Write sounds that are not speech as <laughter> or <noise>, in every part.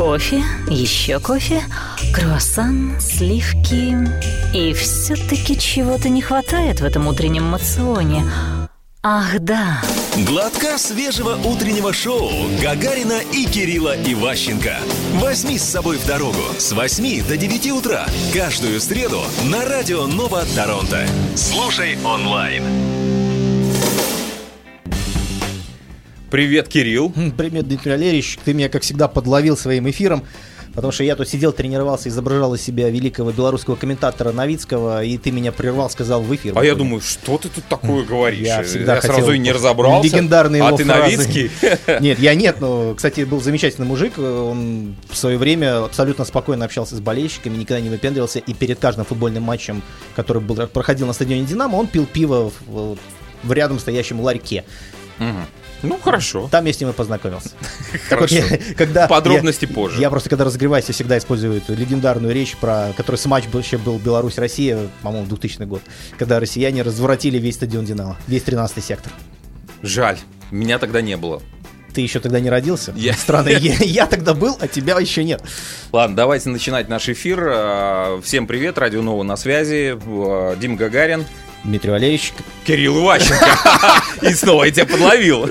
Кофе, еще кофе, круассан, сливки. И все-таки чего-то не хватает в этом утреннем мационе. Ах, да. Глотка свежего утреннего шоу Гагарина и Кирилла Иващенко. Возьми с собой в дорогу с 8 до 9 утра каждую среду на радио Нова Торонто. Слушай онлайн. Привет, Кирилл. Привет, Дмитрий Валерьевич. Ты меня, как всегда, подловил своим эфиром. Потому что я тут сидел, тренировался, изображал из себя великого белорусского комментатора Новицкого, и ты меня прервал, сказал в эфир. А я думаю, что ты тут такое говоришь? Я всегда я хотел сразу и не разобрался. Легендарные А ты фразы. Новицкий? <laughs> Нет, я нет, но, кстати, был замечательный мужик. Он в свое время абсолютно спокойно общался с болельщиками, никогда не выпендривался. И перед каждым футбольным матчем, который был, проходил на стадионе Динамо, он пил пиво в, в рядом стоящем ларьке. Мгм. Ну, хорошо. Там я с ним и познакомился. <laughs> Хорошо. <laughs> когда Подробности позже. Я просто, когда разогреваюсь, я всегда использую эту легендарную речь, про который матч был, еще был Беларусь-Россия, по-моему, 2000 год, когда россияне разворотили весь стадион «Динамо», весь 13 сектор. Жаль, меня тогда не было. Ты еще тогда не родился? Я- <laughs> Странно, я, я тогда был, а тебя еще нет. Ладно, давайте начинать наш эфир. А, Всем привет, Радио Нова на связи. А, Дим Гагарин. Дмитрий Валерьевич, Кирилл Иващенко. <laughs> И снова я тебя подловил.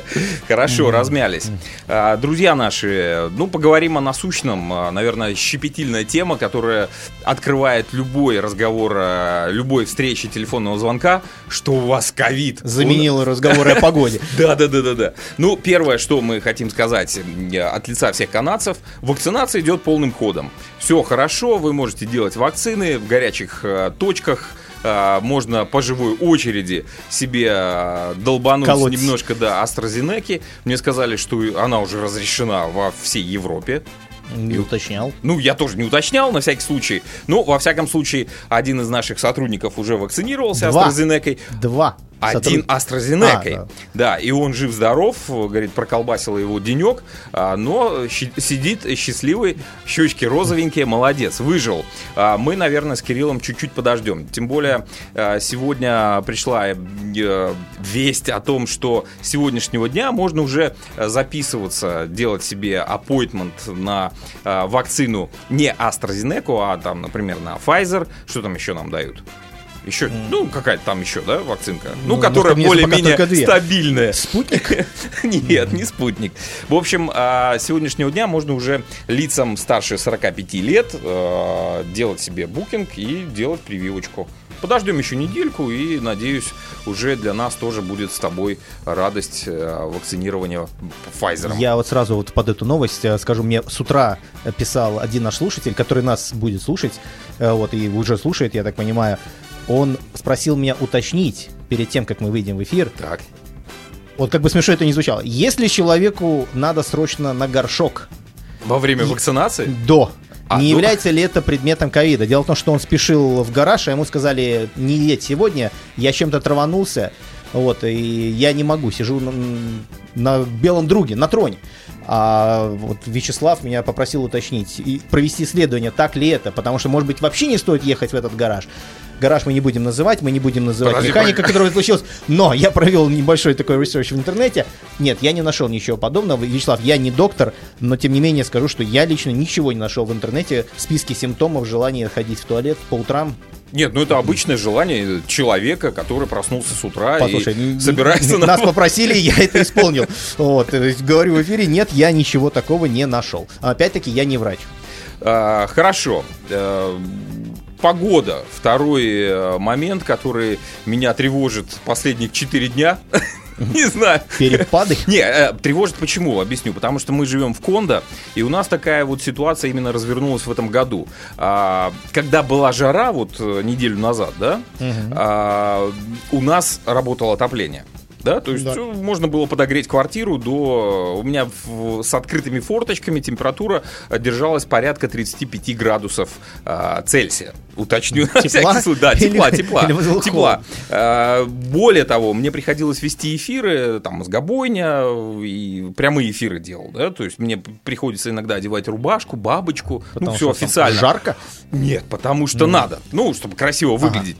<laughs> Хорошо, размялись. А, Друзья наши, ну, поговорим о насущном. А, Наверное, щепетильная тема, которая открывает любой разговор, а, любой встречи телефонного звонка, что у вас ковид. заменил разговоры о погоде. <laughs> Да, да, да, да, да. Ну, первое, что мы хотим сказать э, от лица всех канадцев, вакцинация идет полным ходом. Все хорошо, вы можете делать вакцины в горячих э, точках. Э, Можно по живой очереди себе э, долбануть Колоть. немножко да, AstraZeneca. Мне сказали, что она уже разрешена во всей Европе. Не уточнял. Ну, я тоже не уточнял, на всякий случай. Ну, во всяком случае, один из наших сотрудников уже вакцинировался Два. AstraZeneca. Два. Один сотруд- AstraZeneca. А, да. да. и он жив-здоров, говорит, проколбасил его денек, а, но сидит счастливый, щечки розовенькие, молодец, выжил. А, Мы, наверное, с Кириллом чуть-чуть подождем. Тем более, а, сегодня пришла э, весть о том, что с сегодняшнего дня можно уже записываться, делать себе appointment на вакцину не AstraZeneca, а там, например, на Pfizer. Что там еще нам дают? Еще, ну, какая-то там еще, да, вакцинка? Ну, Ну, которая мне пока более-менее стабильная. Спутник? <laughs> Нет, не спутник. В общем, а, с сегодняшнего дня можно уже лицам старше 45 лет э, делать себе букинг и делать прививочку. Подождем еще недельку и, надеюсь, уже для нас тоже будет с тобой радость э, вакцинирования Pfizer. Я вот сразу вот под эту новость скажу, мне с утра писал один наш слушатель, который нас будет слушать, э, вот и уже слушает, я так понимаю, он спросил меня уточнить перед тем, как мы выйдем в эфир, Так. вот как бы смешно это не звучало, если человеку надо срочно на горшок Во время вакцинации? до, А, не ну. является ли это предметом ковида? Дело в том, что он спешил в гараж, а ему сказали, не едь сегодня, я чем-то траванулся, вот, и я не могу, сижу на, на белом друге, на троне. А вот Вячеслав меня попросил уточнить и провести исследование, так ли это, потому что, может быть, вообще не стоит ехать в этот гараж. Гараж мы не будем называть, мы не будем называть Подожди, механика, которая случилась. Но я провел небольшой такой research в интернете. Нет, я не нашел ничего подобного. Вячеслав, я не доктор, но тем не менее скажу, что я лично ничего не нашел в интернете в списке симптомов желания ходить в туалет по утрам. Нет, ну это обычное желание человека, который проснулся с утра Послушай, и собирается на нас попросили, я это исполнил. <laughs> Вот, есть говорю в эфире, нет, я ничего такого не нашел. Опять-таки, я не врач. А, Хорошо. Э, Погода. Второй э, момент, который меня тревожит последних 4 дня. <laughs> Не знаю. Перепады. <laughs> Не, э, тревожит почему? Объясню. Потому что мы живем в Кондо, и у нас такая вот ситуация именно развернулась в этом году. А, Когда была жара, вот э, неделю назад, да, а, у нас работало отопление. Да, то есть Да. э, можно было подогреть квартиру до... У меня в- с открытыми форточками температура э, держалась порядка 35 градусов а, Цельсия. Уточню. Тепла? всякий случай. Да, Или- тепла, <laughs> тепла. или Тепла. А, Более того, мне приходилось вести эфиры, там, мозгобойня, и прямые эфиры делал, да, то есть мне приходится иногда одевать рубашку, бабочку, ну, Потому все что там официально. Жарко? Нет, потому что надо, ну, чтобы красиво выглядеть.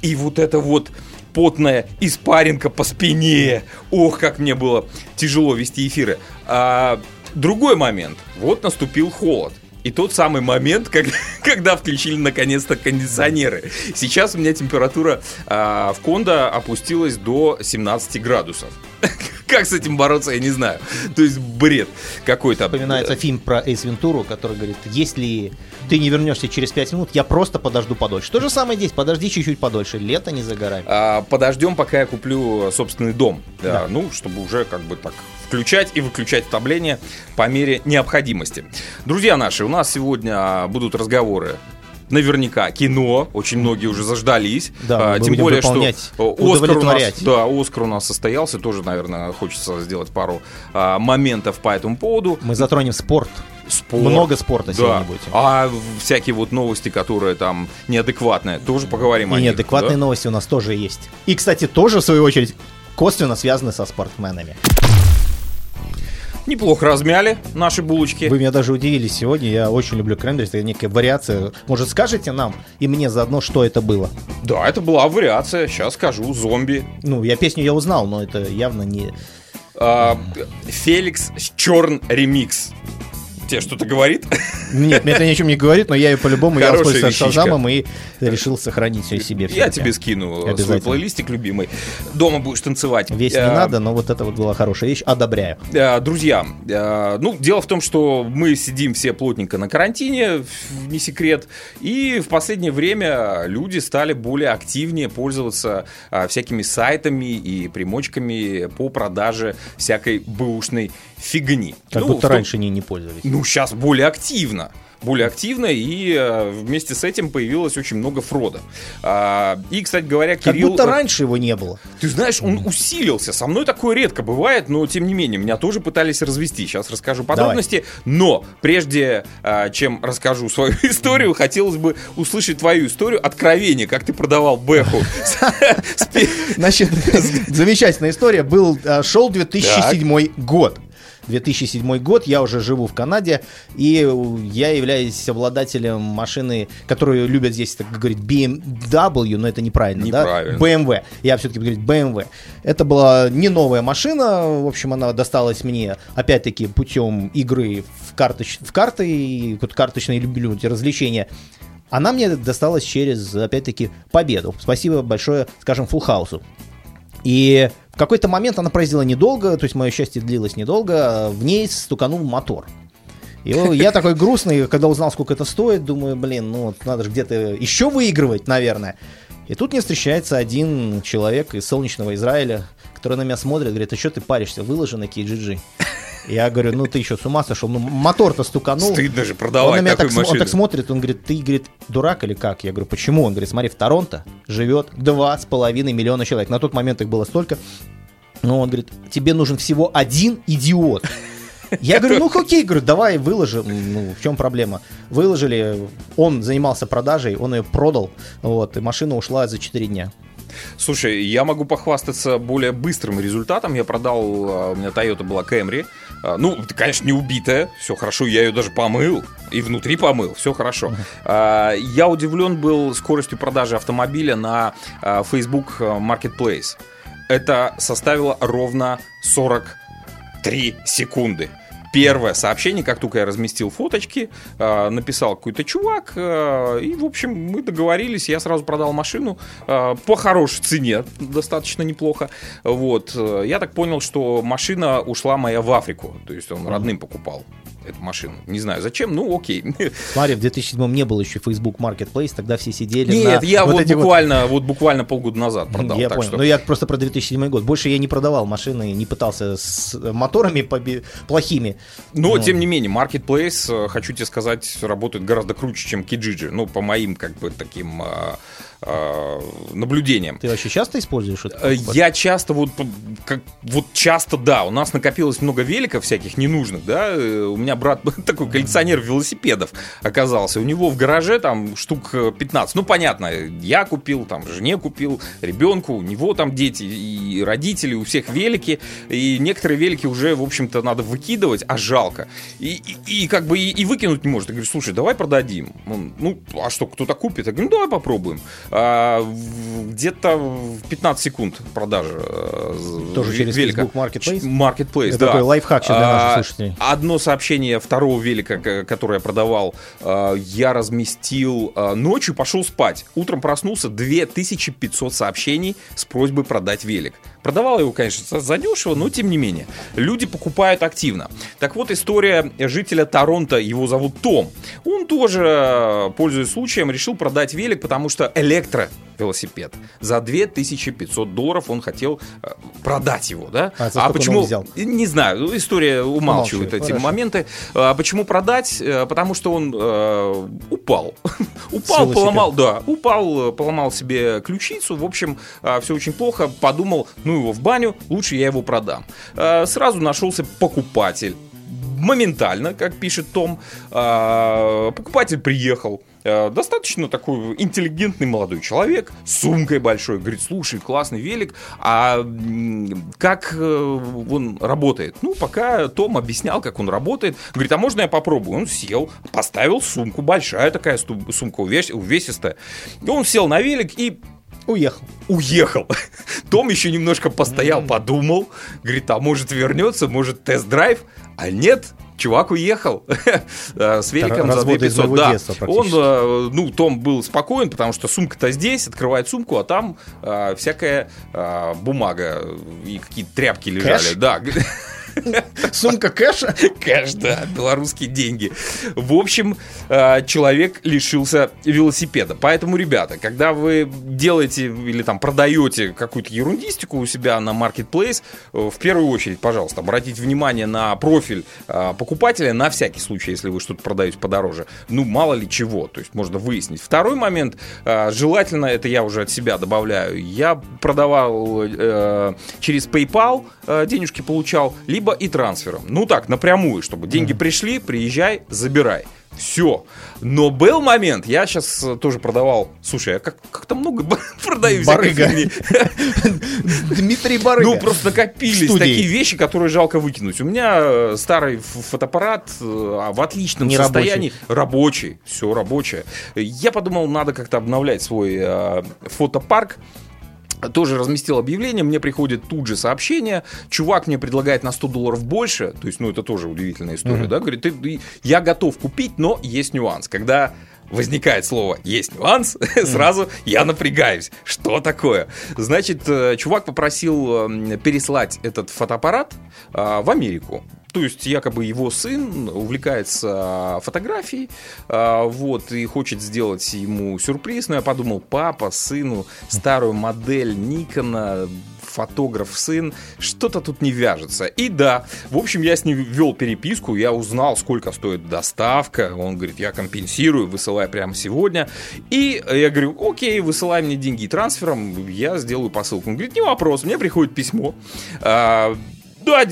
И вот это вот потная испаринка по спине. Ох, как мне было тяжело вести эфиры. А, другой момент. Вот наступил холод. И тот самый момент, когда, <laughs> когда включили наконец-то кондиционеры. Сейчас у меня температура а, в кондо опустилась до 17 градусов. <laughs> Как с этим бороться, я не знаю. То есть бред какой-то. Вспоминается фильм про Эйс Вентуру, который говорит, если ты не вернешься через 5 минут, я просто подожду подольше. То же самое здесь, подожди чуть-чуть подольше, лето не за горами. А, подождем, пока я куплю собственный дом. Да, Да. Ну, чтобы уже как бы так включать и выключать отопление по мере необходимости. Друзья наши, у нас сегодня а, будут разговоры Наверняка кино, очень многие уже заждались. Да, А, тем более, что Оскар у нас, да, Оскар у нас состоялся, тоже, наверное, хочется сделать пару а, моментов по этому поводу. Мы затронем спорт. Спорт. Много спорта Да. сегодня будет. А всякие вот новости, которые там неадекватные, тоже поговорим о И них. неадекватные да? новости у нас тоже есть. И, кстати, тоже, в свою очередь, косвенно связаны со спортсменами. Неплохо размяли наши булочки. Вы меня даже удивили сегодня. Я очень люблю кренберис. Это некая вариация. Может, скажете нам и мне заодно, что это было? Да, это была вариация, сейчас скажу, зомби. Ну, я песню я узнал, но это явно не... А, Феликс Черн ремикс. Тебе что-то говорит? Нет, мне это ни о чем не говорит, но я ее по-любому я воспользовался. Шазамом и решил сохранить ее себе. Я тебе скину свой Обязательно. плейлистик любимый. Дома будешь танцевать. Весь не А, надо, но вот это вот была хорошая вещь. Одобряю. Э, Друзья, э, ну, дело в том, что мы сидим все плотненько на карантине, не секрет, и в последнее время люди стали более активнее пользоваться всякими сайтами и примочками по продаже всякой бэушной фигни. Как Ну, будто том- раньше не, не пользовались. Ну, сейчас более активно. Более активно, и э, вместе с этим появилось очень много фрода. А, и, кстати говоря, Как Кирилл... будто раньше его не было. Ты знаешь, он усилился. Со мной такое редко бывает, но тем не менее, меня тоже пытались развести. Сейчас расскажу подробности. Но прежде а, чем расскажу свою <laughs> историю, хотелось бы услышать твою историю откровение, как ты продавал Бэху. <laughs> Значит, <laughs> замечательная история. Был, э, шел 2007 год. 2007 год, я уже живу в Канаде, и я являюсь обладателем машины, которую любят здесь, так говорить, BMW, но это неправильно, Неправильно. да? BMW. Я все-таки буду говорить BMW. Это была не новая машина, в общем, она досталась мне, опять-таки, путем игры в, карточ... в карты, и вот карточные люблю эти развлечения. Она мне досталась через, опять-таки, победу. Спасибо большое, скажем, Фулхаусу. И в какой-то момент она проездила недолго, то есть мое счастье длилось недолго, в ней стуканул мотор. И я такой грустный, когда узнал, сколько это стоит, думаю, блин, ну надо же где-то еще выигрывать, наверное. И тут мне встречается один человек из солнечного Израиля, который на меня смотрит, говорит, а что ты паришься, выложи на KGG. Я говорю, ну ты еще с ума сошел, ну мотор-то стуканул. Стыдно же Он на продавать меня так, см- он машину. так смотрит, он говорит, ты, говорит, дурак или как? Я говорю, почему? Он говорит, смотри, в Торонто живет два с половиной миллиона человек. На тот момент их было столько. Но он говорит, тебе нужен всего один идиот. Я говорю, ну окей, говорю, давай выложим. Ну, в чем проблема? Выложили, он занимался продажей, он ее продал, вот, и машина ушла за 4 дня. Слушай, я могу похвастаться более быстрым результатом. Я продал, а, у меня Toyota была Camry. А, Ну, конечно, не убитая, все хорошо, я ее даже помыл, и внутри помыл, все хорошо. А, Я удивлен был скоростью продажи автомобиля на Facebook Marketplace. Это составило ровно 43 секунды. Первое сообщение, как только я разместил фоточки, э, написал какой-то чувак, э, и, в общем, мы договорились, я сразу продал машину э, по хорошей цене, достаточно неплохо. Вот, я так понял, что машина ушла моя в Африку, то есть он родным покупал эту машину. Не знаю зачем, ну окей. <laughs> Смотри, в 2007 не было еще Facebook Marketplace, тогда все сидели Нет, на я вот, эти буквально, вот буквально полгода назад продал. я так понял. что- Но я просто про 2007 год. Больше я не продавал машины, не пытался с моторами поби- плохими. Но, Ну. тем не менее, Marketplace, э, хочу тебе сказать, работает гораздо круче, чем Kijiji. Ну, по моим, как бы, таким э, наблюдениям. Ты вообще часто используешь это? Э, Я часто вот, как, вот часто, да, у нас накопилось много великов всяких ненужных, да, э, у меня брат <laughs> такой коллекционер велосипедов оказался, у него в гараже там штук э, 15, ну, понятно, я купил, там, жене купил, ребенку, у него там дети и родители, у всех велики, и некоторые велики уже, в общем-то, надо выкидывать, а жалко, и, и- и как бы и, и выкинуть не может, я говорю, слушай, давай продадим, Он, ну, а что, кто-то купит? Я говорю, ну, давай попробуем, где-то в 15 секунд продажи. э, Тоже через велика. Facebook Marketplace? Marketplace, Это да. такой лайфхак сейчас для наших А, слушателей. Одно сообщение второго велика, которое я продавал, э, я разместил ночью, пошел спать. Утром проснулся, 2500 сообщений с просьбой продать велик. Продавал его, конечно, задешево, но тем не менее. Люди покупают активно. Так вот, история жителя Торонто, его зовут Том. Он тоже, э, пользуясь случаем, решил продать велик, потому что электровелосипед. За 2500 долларов он хотел э, продать его, да? А он почему? его взял? Не знаю, ну, история умалчивает Умалчивает, эти хорошо. моменты. А почему продать? Э, Потому что он э, упал. <laughs> упал, поломал, да, упал, поломал себе ключицу. В общем, все очень плохо. Подумал, ну его в баню, лучше я его продам. Э, Сразу нашелся покупатель. Моментально, как пишет Том, а, покупатель приехал. Э, Достаточно такой интеллигентный молодой человек с сумкой большой. Говорит, слушай, классный велик, а как э, он работает? Ну, пока Том объяснял, как он работает. Говорит, а можно я попробую? Он сел, поставил сумку, большая такая сумка, увес- увесистая. Он сел на велик и Уехал. уехал. <laughs> Том еще немножко постоял, подумал. Говорит, а может вернется, может тест-драйв? А нет, чувак уехал <laughs> с великом за разводы из 2500. моего Да. детства Он, э, ну, Том был спокоен, потому что сумка-то здесь, открывает сумку, а там э, всякая э, бумага и какие-то тряпки лежали. Кэш? Да, <laughs> Сумка кэша? Кэш, да, белорусские деньги. В общем, э, человек лишился велосипеда. Поэтому, ребята, когда вы делаете или там продаете какую-то ерундистику у себя на Marketplace, э, в первую очередь, пожалуйста, обратите внимание на профиль э, покупателя на всякий случай, если вы что-то продаете подороже. Ну, мало ли чего, то есть можно выяснить. Второй момент, желательно, это я уже от себя добавляю, я продавал через PayPal, денежки получал, либо и трансфером. Ну так, напрямую, чтобы деньги пришли, приезжай, забирай. Все. Но был момент, я сейчас тоже продавал. Слушай, я как- как-то много <laughs> продаю Барыга. <laughs> Дмитрий Барыга. Ну, просто накопились студии. такие вещи, которые жалко выкинуть. У меня э, старый ф- фотоаппарат э, в отличном Не состоянии. Рабочий. Все рабочее. Я подумал, надо как-то обновлять свой э, фотопарк. Тоже разместил объявление, мне приходит тут же сообщение, чувак мне предлагает на 100 долларов больше, то есть, ну, это тоже удивительная история, да, говорит, ты- я готов купить, но есть нюанс, когда возникает слово «есть нюанс», <laughs> сразу я напрягаюсь. Что такое? Значит, э, чувак попросил э, переслать этот фотоаппарат э, в Америку. То есть, якобы его сын увлекается фотографией, а, вот, и хочет сделать ему сюрприз. Но я подумал, папа, сыну, старую модель Никона, фотограф сын, что-то тут не вяжется. И да, в общем, я с ним вел переписку, я узнал, сколько стоит доставка. Он говорит, я компенсирую, высылай прямо сегодня. И я говорю, окей, высылай мне деньги трансфером, я сделаю посылку. Он говорит, не вопрос, мне приходит письмо. А, да,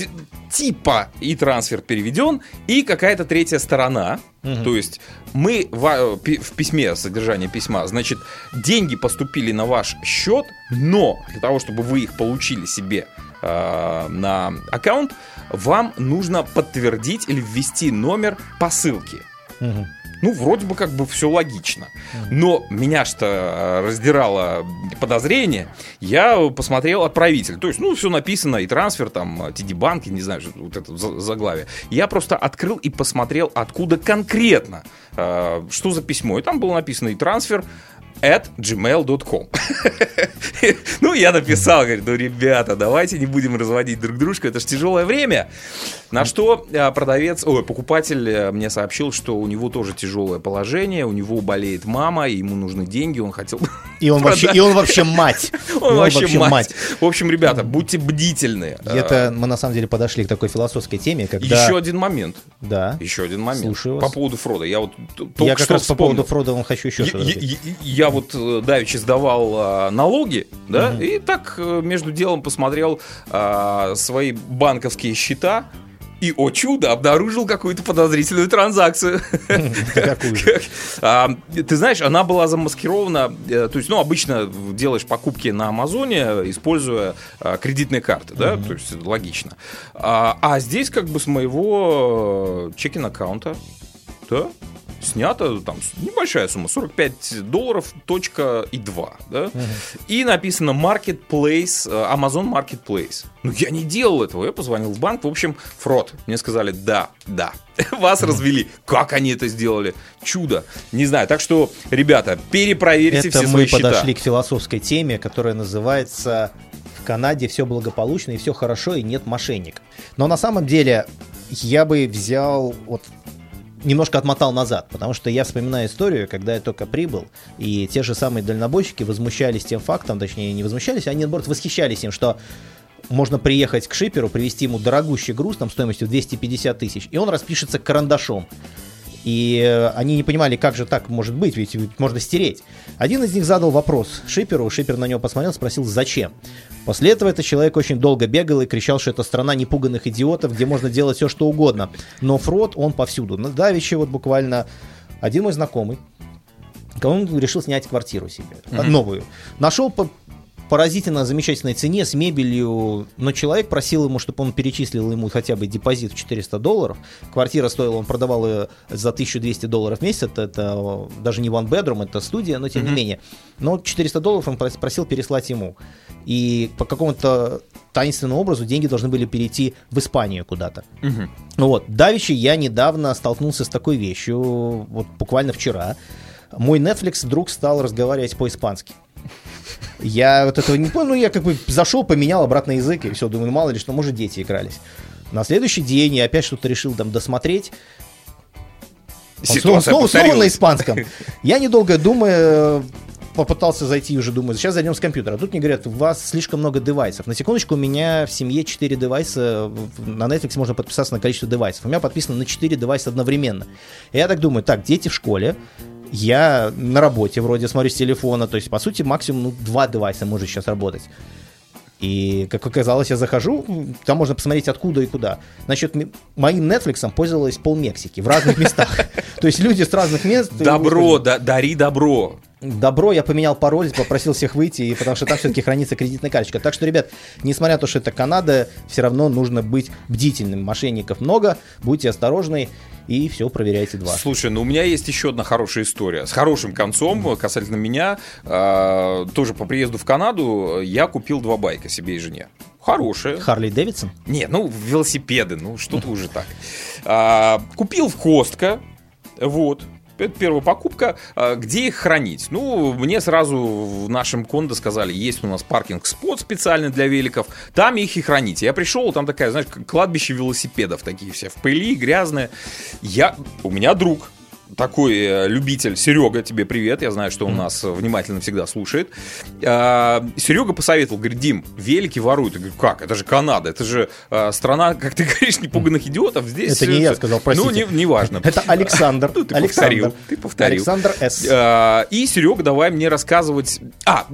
типа и трансфер переведен, и какая-то третья сторона. То есть мы в, пи- в письме, содержание письма, значит, деньги поступили на ваш счет, но для того, чтобы вы их получили себе э, на аккаунт, вам нужно подтвердить или ввести номер посылки. Мгм. Ну, вроде бы как бы все логично. Но меня что раздирало подозрение, я посмотрел отправитель. То есть, ну, все написано, и трансфер, там, TD банки, не знаю, вот это за- заглавие. Я просто открыл и посмотрел, откуда конкретно, э, что за письмо. И там было написано и трансфер at gmail.com. <laughs> Ну, я написал, говорит, ну, ребята, давайте не будем разводить друг дружку, это же тяжелое время. На что э, продавец, ой, покупатель э, мне сообщил, что у него тоже тяжелое положение, у него болеет мама, и ему нужны деньги, он хотел... И он вообще, и он вообще мать. <laughs> И Он вообще мать. В общем, ребята, будьте бдительны. Это мы на самом деле подошли к такой философской теме, когда... Еще один момент. Да. Еще один момент. Слушаю вас. По поводу Фрода. Я вот только Я как раз по вспомнил. поводу Фрода вам хочу еще Я, я- я вот э, давеча сдавал а, налоги, да, и так э, между делом посмотрел а, свои банковские счета. И, о чудо, обнаружил какую-то подозрительную транзакцию. <laughs> Какую? А, Ты знаешь, она была замаскирована. э, То есть, ну, обычно делаешь покупки на Амазоне, используя а, кредитные карты, да, то есть логично. А а здесь как бы с моего чекин аккаунта, да, снято, там небольшая сумма, 45 долларов, точка и 2, да? И написано Marketplace, э, Amazon Marketplace. Ну, я не делал этого, я позвонил в банк, в общем, фрод. Мне сказали, да, да, <laughs> вас развели. Как они это сделали? Чудо. Не знаю, так что, ребята, перепроверьте Это все мы свои счета. подошли к философской теме, которая называется «В Канаде все благополучно и все хорошо, и нет мошенников». Но на самом деле я бы взял, вот немножко отмотал назад, потому что я вспоминаю историю, когда я только прибыл, и те же самые дальнобойщики возмущались тем фактом, точнее не возмущались, они наоборот восхищались им, что можно приехать к шиперу, привезти ему дорогущий груз там стоимостью 250 тысяч, и он распишется карандашом. И э, они не понимали, как же так может быть, ведь ведь можно стереть. Один из них задал вопрос Шиперу, Шипер на него посмотрел, спросил, зачем. После этого этот человек очень долго бегал и кричал, что это страна непуганных идиотов, где можно делать все, что угодно. Но фрод, он повсюду. На Давиче вот буквально один мой знакомый, он решил снять квартиру себе, а, новую. Нашел по поразительно замечательной цене с мебелью, но человек просил ему, чтобы он перечислил ему хотя бы депозит в 400 долларов. Квартира стоила, он продавал ее за 1200 долларов в месяц, это, это даже не one bedroom, это студия, но тем не менее. Но 400 долларов он прос- просил переслать ему. И по какому-то таинственному образу деньги должны были перейти в Испанию куда-то. Ну Вот. Давичи я недавно столкнулся с такой вещью, вот буквально вчера. Мой Netflix вдруг стал разговаривать по-испански. Я вот этого не понял, ну я как бы зашел, поменял обратно язык, и все, думаю, мало ли что, может, дети игрались. На следующий день я опять что-то решил там досмотреть. Он снова, снова- снова на испанском. Я, недолго думая, попытался зайти уже, думаю, сейчас зайдем с компьютера. А тут мне говорят, у вас слишком много девайсов. На секундочку, у меня в семье 4 девайса. На Netflix можно подписаться на количество девайсов. У меня подписано на 4 девайса одновременно. И я так думаю, так, дети в школе, я на работе вроде смотрю с телефона, то есть, по сути, максимум ну, два девайса может сейчас работать. И, как оказалось, я захожу, там можно посмотреть откуда и куда. Значит, моим Netflix пользовалось пол Мексики в разных местах. <laughs> То есть люди с разных мест... Добро, да- дари добро. Добро, я поменял пароль, попросил всех выйти, и потому что там все-таки хранится кредитная карточка. Так что, ребят, несмотря на то, что это Канада, все равно нужно быть бдительным. Мошенников много, будьте осторожны и все проверяйте два. Слушай, ну у меня есть еще одна хорошая история с хорошим концом касательно меня. А, тоже по приезду в Канаду я купил два байка себе и жене. Хорошие. Харли Дэвидсон? Не, ну велосипеды, ну что-то уже так. А, купил в Костко, вот. Это первая покупка. А, Где их хранить? Ну, мне сразу в нашем кондо сказали, есть у нас паркинг-спот специальный для великов, там их и храните. Я пришел, там такая, знаешь, кладбище велосипедов, такие все в пыли, грязные. Я, у меня друг, такой э, любитель, Серега, тебе привет, я знаю, что он нас внимательно всегда слушает. А, Серега посоветовал, говорит, Дим, велики воруют. Я говорю, как? Это же Канада, это же э, страна, как ты <laughs> говоришь, непуганных идиотов. Здесь Это не я сказал, простите. Ну, не, неважно. Это Александр. <laughs> Ну, ты Александр. повторил, ты повторил. Александр С. А, И Серега, давай мне рассказывать. А,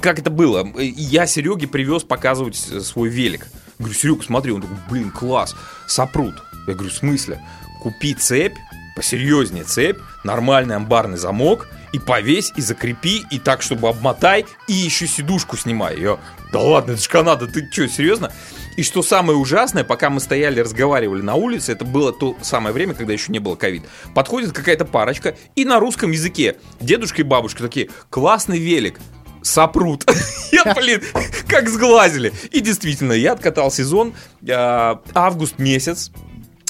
как это было? Я Сереге привез показывать свой велик. Говорю, Серега, смотри, он такой, блин, класс, сопрут. Я говорю, в смысле? Купи цепь, посерьезнее цепь, нормальный амбарный замок, и повесь, и закрепи, и так, чтобы обмотай, и еще сидушку снимай. Я, да ладно, это же Канада, ты что, серьезно? И что самое ужасное, пока мы стояли, разговаривали на улице, это было то самое время, когда еще не было ковид, подходит какая-то парочка, и на русском языке дедушка и бабушка такие, классный велик, сопрут. <laughs> Я, блин, как сглазили. И действительно, я откатал сезон, а, август месяц,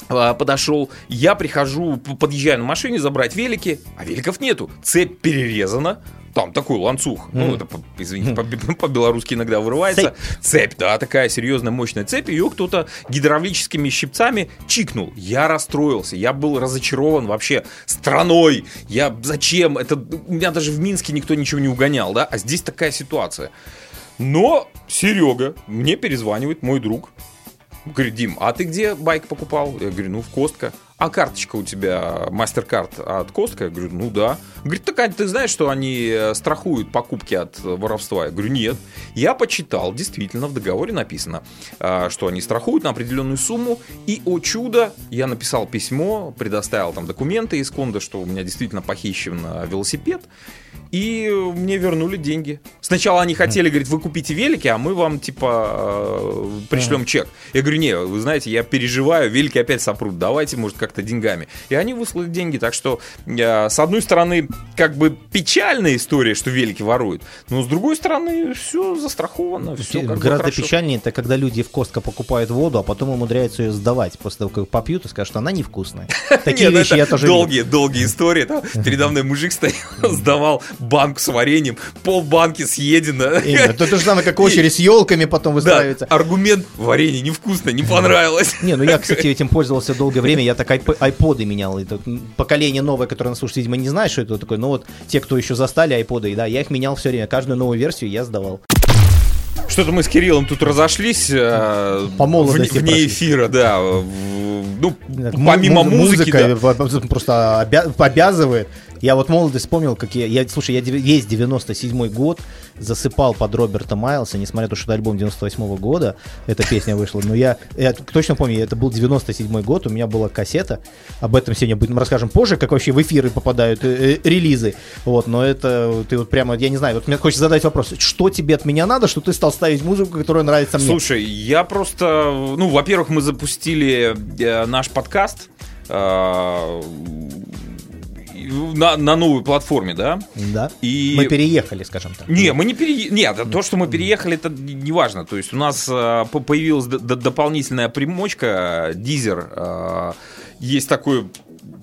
подошел, я прихожу, подъезжаю на машине забрать велики, а великов нету. Цепь перерезана, там такой ланцуг, ну, это, по- извините, по- <laughs> по-белорусски иногда вырывается. Цепь. да, такая серьезная, мощная цепь, ее кто-то гидравлическими щипцами чикнул. Я расстроился, я был разочарован вообще страной. Я, зачем? Это, у меня даже в Минске никто ничего не угонял, да, а здесь такая ситуация. Но Серега мне перезванивает, мой друг, Говорит, Дим, а ты где байк покупал? Я говорю, ну, в Костка. А карточка у тебя, мастер-карт от Костка? Я говорю, ну да. Говорит, так а ты знаешь, что они э, страхуют покупки от э, воровства? Я говорю, нет. Я почитал, действительно, в договоре написано, а, что они страхуют на определенную сумму. И, о чудо, я написал письмо, предоставил там документы из Конда, что у меня действительно похищен э, велосипед. И мне вернули деньги. Сначала они хотели, говорит, вы купите велики, а мы вам, типа, э, пришлем чек. Я говорю, не, вы знаете, я переживаю, велики опять сопрут. Давайте, может, как-то деньгами. И они выслали деньги. Так что, э, с одной стороны, как бы печальная история, что велики воруют. Но с другой стороны, все застраховано. Все как Гораздо печальнее это когда люди в Костко покупают воду, а потом умудряются ее сдавать после того, как попьют и скажут, что она невкусная. <laughs> Такие ну вещи я тоже долгие, долгие истории. Передо мной мужик стоял, <laughs> <laughs> сдавал банку с вареньем, пол банки съедено. Это то же самое, как очередь с елками потом выстраивается. аргумент варенье невкусно, не понравилось. Не, ну я, кстати, этим пользовался долгое время. Я так айподы менял. Это поколение новое, которое нас слушает, видимо, не знает, что это такое. Но вот те, кто еще застали айподы, да, я их менял все время. Каждую новую версию я сдавал. Что-то мы с Кириллом тут разошлись. э, По молодости вне, вне эфира, да. в- Ну, помимо му- музыки, да. музыка в- просто обя- обязывает. Я вот молодость вспомнил, как я, я слушай, я весь 97 год засыпал под Роберта Майлса, несмотря на то, что это альбом 98 года, эта песня вышла, но я, я точно помню, это был 97 год, у меня была кассета, об этом сегодня будем расскажем позже, как вообще в эфиры попадают э, э, релизы, вот, но это, ты вот прямо, я не знаю, вот мне хочется задать вопрос, что тебе от меня надо, что ты стал ставить музыку, которая нравится мне? Слушай, я просто, ну, во-первых, мы запустили э, наш подкаст. Э, на, на новой платформе, да? Да. И... Мы переехали, скажем так. Не, мы не переехали. Нет, то, что мы переехали, это не важно. То есть у нас э, по- появилась дополнительная примочка, Дизер. э, есть такой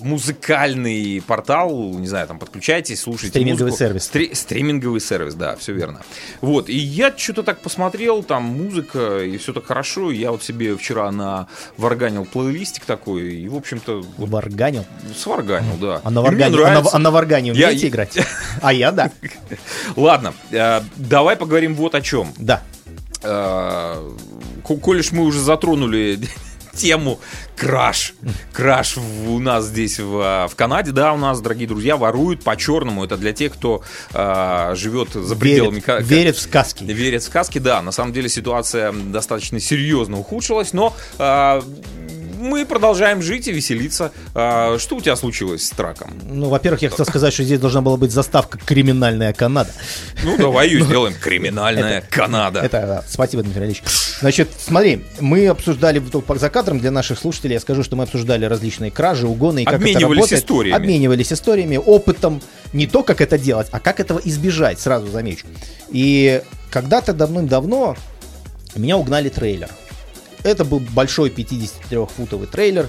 музыкальный портал, не знаю, там подключайтесь, слушайте Стриминговый музыку. сервис. Стри- стриминговый сервис, да, все верно. Вот, и я что-то так посмотрел, там музыка, и все так хорошо. Я вот себе вчера на варганил плейлистик такой, и, в общем-то, вот Варганил. сварганил, да. А на варгане, а на, а на варгане Я- умеете играть? <laughs> А я да. Ладно, э, давай поговорим вот о чем. Да. Э, ко- Коль мы уже затронули тему краш. Краш в- у нас здесь в, в Канаде, да, у нас, дорогие друзья, воруют по-черному. Это для тех, кто э, живет за пределами... Верит, ка- ка- верит в сказки. Верит в сказки, да. На самом деле ситуация достаточно серьезно ухудшилась, но э, мы продолжаем жить и веселиться. Э, что у тебя случилось с траком? Ну, во-первых, я хотел сказать, что здесь должна была быть заставка «Криминальная Канада». Ну, давай ее <laughs> сделаем. Криминальная Канада. Это да, спасибо, Дмитрий Ильич. Значит, смотри, мы обсуждали за кадром для наших слушателей, я скажу, что мы обсуждали различные кражи, угоны и как это Обменивались работает. историями. Обменивались историями, опытом, не то, как это делать, а как этого избежать, сразу замечу. И когда-то давным-давно меня угнали трейлер. Это был большой 53-футовый трейлер.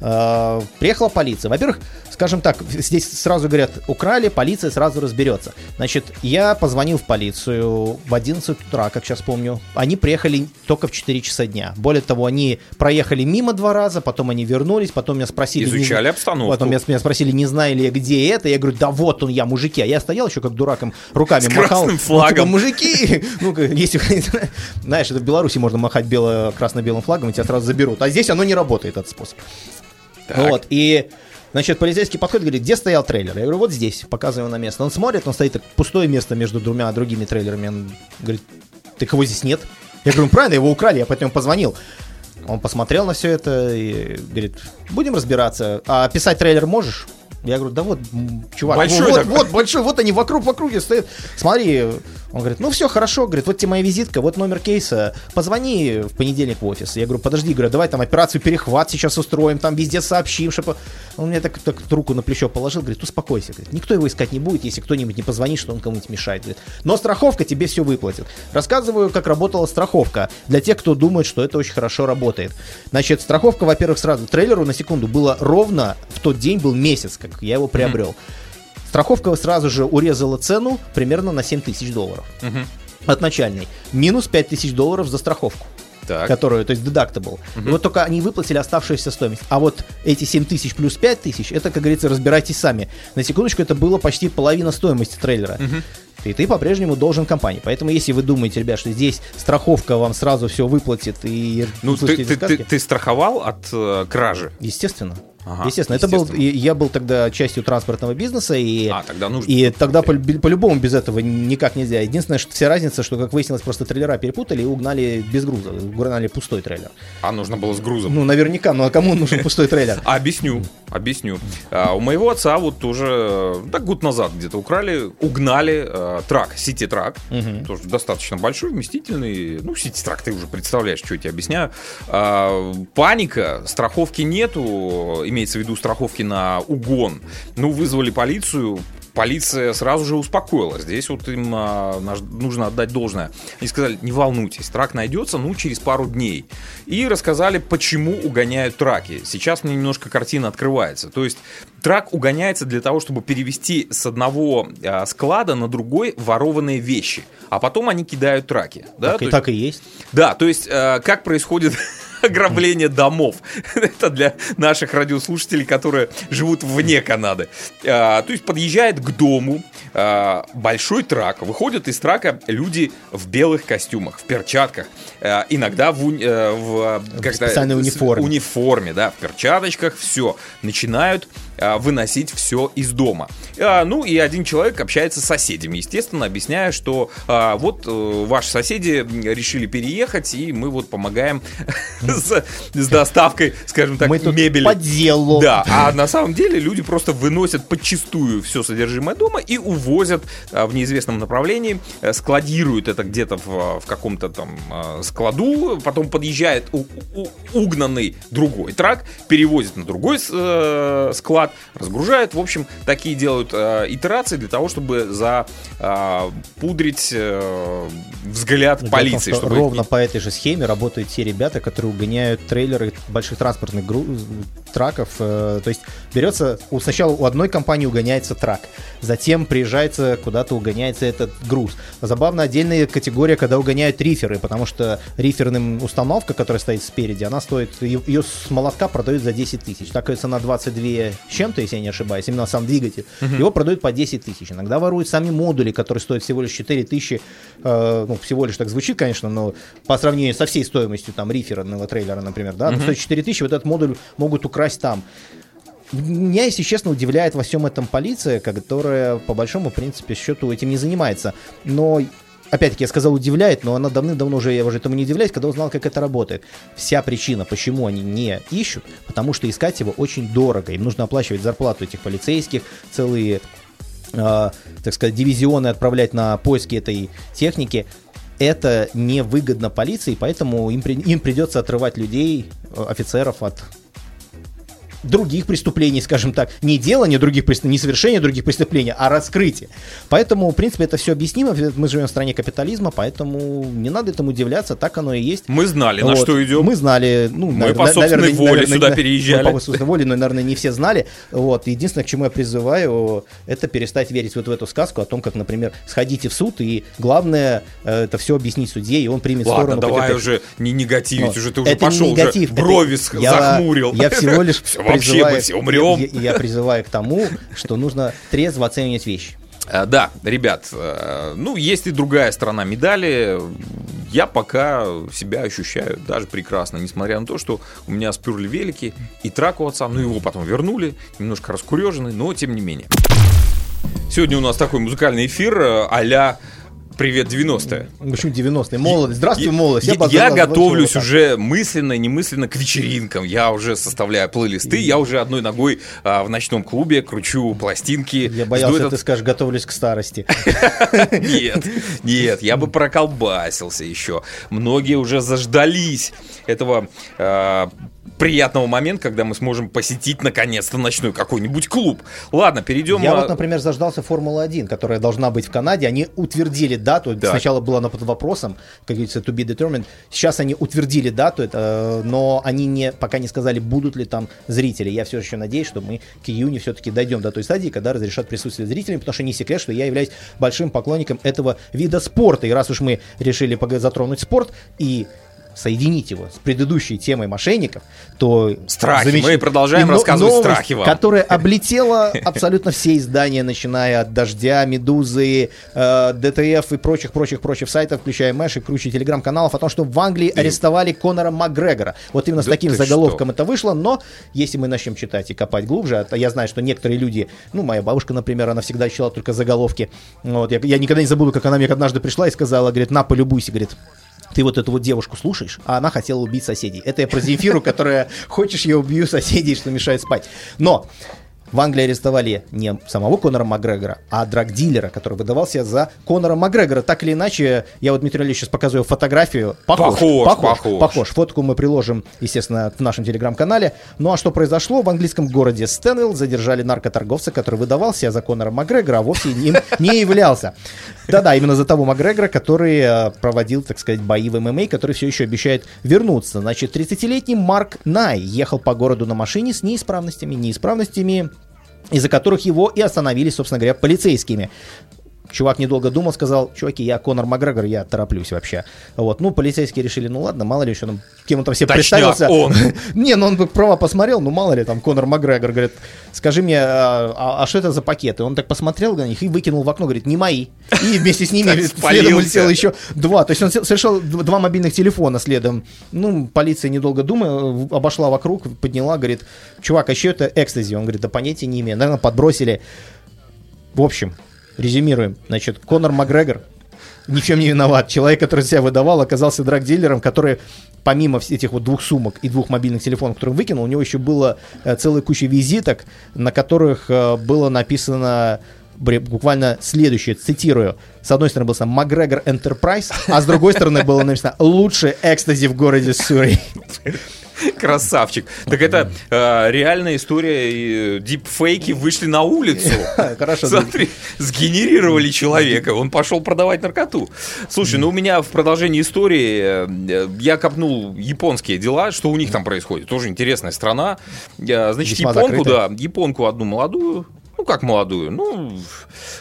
Э, Приехала полиция. Во-первых, скажем так, здесь сразу говорят, украли, полиция сразу разберется. Значит, я позвонил в полицию в 11 утра, как сейчас помню. Они приехали только в 4 часа дня. Более того, они проехали мимо два раза, потом они вернулись, потом меня спросили... не- Изучали обстановку. Потом меня, меня спросили, не знаю ли я, где это. Я говорю, да вот он я, мужики. А я стоял еще как дураком, руками С махал. Ну, типа, флагом. мужики, <laughs> ну, если, знаешь, это в Беларуси можно махать бело красно-белым флагом, и тебя сразу заберут. А здесь оно не работает, этот способ. Так. Вот, и, значит, полицейский подходит, говорит, где стоял трейлер? Я говорю, вот здесь, показываю на место. Он смотрит, он стоит, пустое место между двумя другими трейлерами. Он говорит, так его здесь нет. Я говорю, «Ну, правильно, его украли, я поэтому позвонил. Он посмотрел на все это и говорит, будем разбираться. А писать трейлер можешь? Я говорю, да вот, чувак, Большой вот, такой. вот, большой, вот они вокруг, в округе стоят. Смотри, он говорит, ну все хорошо, говорит, вот тебе моя визитка, вот номер кейса, позвони в понедельник в офис. Я говорю, подожди, говорю, давай там операцию перехват сейчас устроим, там везде сообщим, чтобы... Он мне так, так руку на плечо положил, говорит, успокойся, говорит, никто его искать не будет, если кто-нибудь не позвонит, что он кому-нибудь мешает. Говорит, но страховка тебе все выплатит. Рассказываю, как работала страховка, для тех, кто думает, что это очень хорошо работает. Значит, страховка, во-первых, сразу, трейлеру на секунду было ровно, в тот день был месяц, как я его приобрел. Страховка сразу же урезала цену примерно на 7 тысяч долларов. Мгм. От начальной. Минус 5 тысяч долларов за страховку. Так. Которую, то есть deductible. И вот только они выплатили оставшуюся стоимость. А вот эти 7 тысяч плюс 5 тысяч, это, как говорится, разбирайтесь сами. На секундочку, это было почти половина стоимости трейлера. И ты по-прежнему должен компании. Поэтому, если вы думаете, ребят, что здесь страховка вам сразу все выплатит и Ну, ты, ты, ты- ты страховал от э, кражи? Естественно. Ага, естественно. Это был, и я был тогда частью транспортного бизнеса, и, А, тогда нужно. и тогда по- по-любому без этого никак нельзя. Единственное, что вся разница, что, как выяснилось, просто трейлера перепутали и угнали без груза, угнали пустой трейлер. А нужно было с грузом. Ну, наверняка, ну а кому нужен <laughs> пустой трейлер? А, Объясню. Объясню. А, у моего отца вот тоже, так год назад где-то украли, угнали э, трак, сити-трак, тоже достаточно большой, вместительный. Ну, сити-трак, ты уже представляешь, что я тебе объясняю. А, паника, страховки нету, имеется в виду страховки на угон. Ну, вызвали полицию, полиция сразу же успокоилась. Здесь вот им а, нужно отдать должное. Они сказали, не волнуйтесь, трак найдется, ну, через пару дней. И рассказали, почему угоняют траки. Сейчас мне немножко картина открывается. То есть трак угоняется для того, чтобы перевести с одного а, склада на другой ворованные вещи. А потом они кидают траки. Да? Так, и, есть- так и есть. да, то есть э, как происходит <laughs> ограбление домов. <laughs> Это для наших радиослушателей, которые живут вне Канады. А, то есть подъезжает к дому а, большой трак. Выходят из трака люди в белых костюмах, в перчатках. а, иногда в, э, в, как-то специальной униформе. униформе, да, в перчаточках, все. Начинают выносить все из дома. А, ну и один человек общается с соседями, естественно, объясняя, что а, вот э, ваши соседи решили переехать, и мы вот помогаем <laughs> с, с доставкой, скажем так, Мы тут мебели. по делу. Да, а на самом деле люди просто выносят подчистую все содержимое дома и увозят а, в неизвестном направлении, э, складируют это где-то в, в каком-то там а, складу, потом подъезжает у- у- угнанный другой трак, перевозит на другой э, склад, разгружает. В общем, такие делают э, итерации для того, чтобы запудрить э, взгляд Ну, дело в том, полиции. что чтобы ровно по этой же схеме работают те ребята, которые угоняют трейлеры больших транспортных гру- траков. э, то есть берется, у, сначала у одной компании угоняется трак, затем приезжается куда-то угоняется этот груз. Забавно отдельная категория, когда угоняют риферы, потому что риферным установка, которая стоит спереди, она стоит, ее с молотка продают за 10 тысяч. Такая цена 22 с чем-то, если я не ошибаюсь, именно сам двигатель. Его продают по 10 тысяч. Иногда воруют сами модули, которые стоят всего лишь 4 тысячи. э, ну, всего лишь так звучит, конечно, но по сравнению со всей стоимостью там риферного трейлера, например, да, ну, стоит 4 тысячи, вот этот модуль могут украсть там. Меня, если честно, удивляет во всем этом полиция, которая, по большому, в принципе, счету этим не занимается. Но Опять-таки, я сказал, удивляет, но она давным-давно уже, я уже этому не удивляюсь, когда узнал, как это работает. Вся причина, почему они не ищут, потому что искать его очень дорого. Им нужно оплачивать зарплату этих полицейских, целые, э, так сказать, дивизионы отправлять на поиски этой техники. Это невыгодно полиции, поэтому им, им придется отрывать людей, э, офицеров от других преступлений, скажем так, не делание других преступлений, не совершение других преступлений, а раскрытие. Поэтому, в принципе, это все объяснимо. Мы живем в стране капитализма, поэтому не надо этому удивляться, так оно и есть. Мы знали, на Вот. что идем. Мы знали, ну, Мы навер- по собственной наверное, воле наверное, сюда на- переезжали. Мы по собственной воле, но, наверное, не все знали. Вот. Единственное, к чему я призываю, это перестать верить вот в эту сказку о том, как, например, сходите в суд, и главное, э, это все объяснить судье, и он примет Ладно, сторону. давай уже не негативить, Вот. уже ты уже Это пошел, негатив, уже брови это- с- я- захмурил. Я всего лишь <laughs> вообще призываю- мы все умрем. Я, я призываю к тому, что нужно трезво оценивать вещи. Э, Да, ребят, э, ну, есть и другая сторона медали. Я пока себя ощущаю даже прекрасно, несмотря на то, что у меня сперли велики и трак у отца, ну, его потом вернули, немножко раскуреженный, но тем не менее. Сегодня у нас такой музыкальный эфир а-ля «Привет, 90-е». В общем, 90-е. Молодость. Здравствуй, Я- молодость. Я, я отзывал- готовлюсь уже мысленно, немысленно к вечеринкам. Я уже составляю плейлисты, я уже одной ногой а, в ночном клубе кручу пластинки. Я боялся, этот- ты скажешь, готовлюсь к старости. <laughs> Нет, нет, я бы проколбасился еще. Многие уже заждались этого э, приятного момента, когда мы сможем посетить наконец-то ночной какой-нибудь клуб. Ладно, перейдем. Я а, вот, например, заждался Формулы-1, которая должна быть в Канаде. Они утвердили дату. Так. Сначала было она под вопросом, как говорится, to be determined. Сейчас они утвердили дату, это, но они не, пока не сказали, будут ли там зрители. Я все еще надеюсь, что мы к июню все-таки дойдем до той стадии, когда разрешат присутствие зрителей, потому что не секрет, что я являюсь большим поклонником этого вида спорта. И раз уж мы решили затронуть спорт и соединить его с предыдущей темой мошенников, то... Страхи. замеч- Мы продолжаем но- рассказывать новость, страхи вам. Которая облетела абсолютно все издания, начиная от Дождя, Медузы, э, ДТФ и прочих-прочих-прочих сайтов, включая Мэш и круче телеграм-каналов, о том, что в Англии арестовали Конора Макгрегора. Вот именно с таким заголовком это вышло, но если мы начнем читать и копать глубже, а я знаю, что некоторые люди, ну, моя бабушка, например, она всегда читала только заголовки. Вот, я, я никогда не забуду, как она мне однажды пришла и сказала, говорит, на, полюбуйся, говорит, ты вот эту вот девушку слушаешь, а она хотела убить соседей. Это я про Земфиру, которая хочешь, я убью соседей, что мешает спать. Но в Англии арестовали не самого Конора Макгрегора, а драгдилера, который выдавался за Конора Макгрегора. Так или иначе, я вот Дмитрию Ильичу сейчас показываю фотографию. Похож, Похож, похож, похож. похож. Фотку мы приложим, естественно, в нашем телеграм-канале. Ну а что произошло? В английском городе Стэнвилл задержали наркоторговца, который выдавался за Конора Макгрегора, а вовсе им не являлся. Да-да, именно за того Макгрегора, который э, проводил, так сказать, бои в ММА, который все еще обещает вернуться. Значит, 30-летний Марк Най ехал по городу на машине с неисправностями. Неисправностями из-за которых его и остановили, собственно говоря, полицейскими. Чувак недолго думал, сказал, чуваки, я Конор Макгрегор, я тороплюсь вообще. Вот, ну, полицейские решили, ну ладно, мало ли еще, ну, кем он там все Точняк, представился. он. <laughs> Не, ну он бы права посмотрел, ну мало ли, там Конор Макгрегор говорит, скажи мне, а, а- а что это за пакеты? Он так посмотрел на них и выкинул в окно, говорит, не мои. И вместе с ними <laughs> следом улетело еще два. То есть он совершил два мобильных телефона следом. Ну, полиция, недолго думая, обошла вокруг, подняла, говорит, чувак, а еще это экстази? Он говорит, да понятия не имею. Наверное, подбросили. В общем, резюмируем. Значит, Конор Макгрегор ни в чем не виноват. Человек, который себя выдавал, оказался драгдилером, который помимо этих вот двух сумок и двух мобильных телефонов, которые он выкинул, у него еще было э, целая куча визиток, на которых э, было написано буквально следующее, цитирую. С одной стороны был написано Макгрегор Enterprise, а с другой стороны было написано «Лучший экстази в городе Суррей». <laughs> Красавчик. Так это э, реальная история. и, Дипфейки вышли на улицу. <laughs> Хорошо. Смотри, сгенерировали человека. Он пошел продавать наркоту. Слушай, ну у меня в продолжении истории э, я копнул японские дела, что у них там происходит. Тоже интересная страна. Э, Значит, Весьма японку, закрытая. да, японку одну молодую. Ну, как молодую? Ну,